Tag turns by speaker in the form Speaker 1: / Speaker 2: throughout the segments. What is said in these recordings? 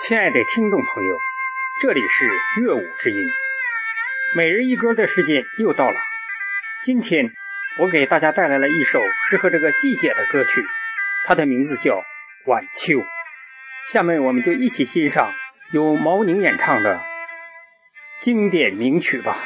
Speaker 1: 亲爱的听众朋友，这里是乐舞之音，每日一歌的时间又到了。今天我给大家带来了一首适合这个季节的歌曲，它的名字叫《晚秋》。下面我们就一起欣赏由毛宁演唱的经典名曲吧。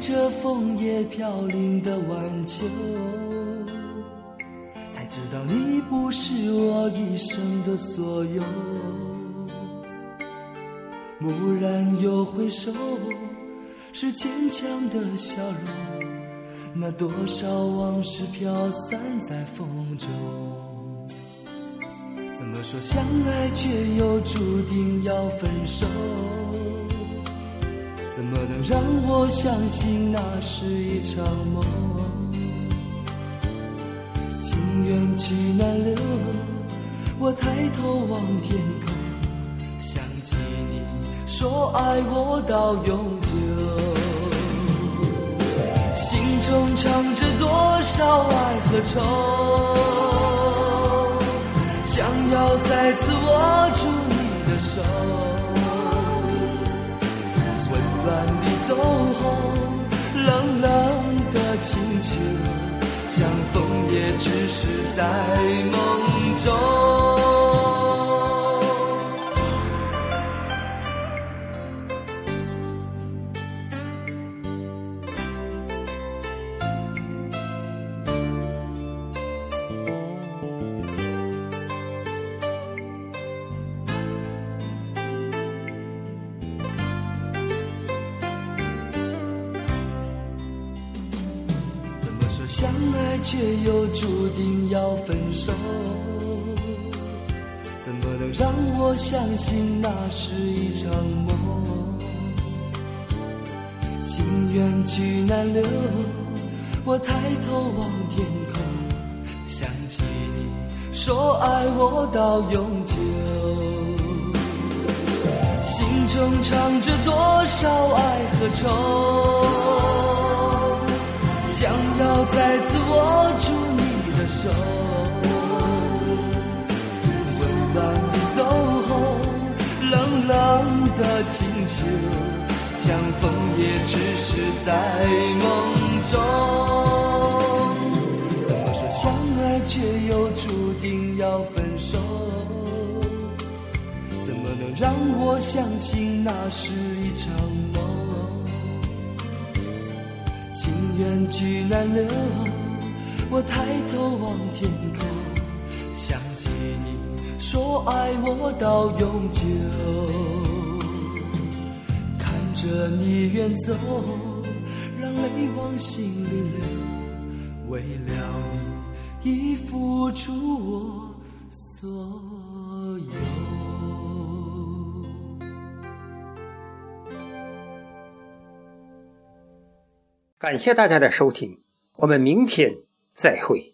Speaker 2: 这枫叶飘零的晚秋，才知道你不是我一生的所有。蓦然又回首，是坚强的笑容。那多少往事飘散在风中。怎么说相爱却又注定要分让我相信那是一场梦？情缘去难留，我抬头望天空，想起你说爱我到永久，心中藏着多少爱和愁，想要再次握住你的手。你走后，冷冷的清秋，相逢也只是在梦相爱却又注定要分手，怎么能让我相信那是一场梦？情缘去难留，我抬头望天空，想起你说爱我到永久，心中藏着多少爱和愁。再次握住你的手，温暖你走后，冷冷的清秋，相逢也只是在梦中。怎么说相爱却又注定要分手？怎么能让我相信那是一场梦？情缘去难留，我抬头望天空，想起你说爱我到永久。看着你远走，让泪往心里流，为了你已付出我所有。
Speaker 1: 感谢大家的收听，我们明天再会。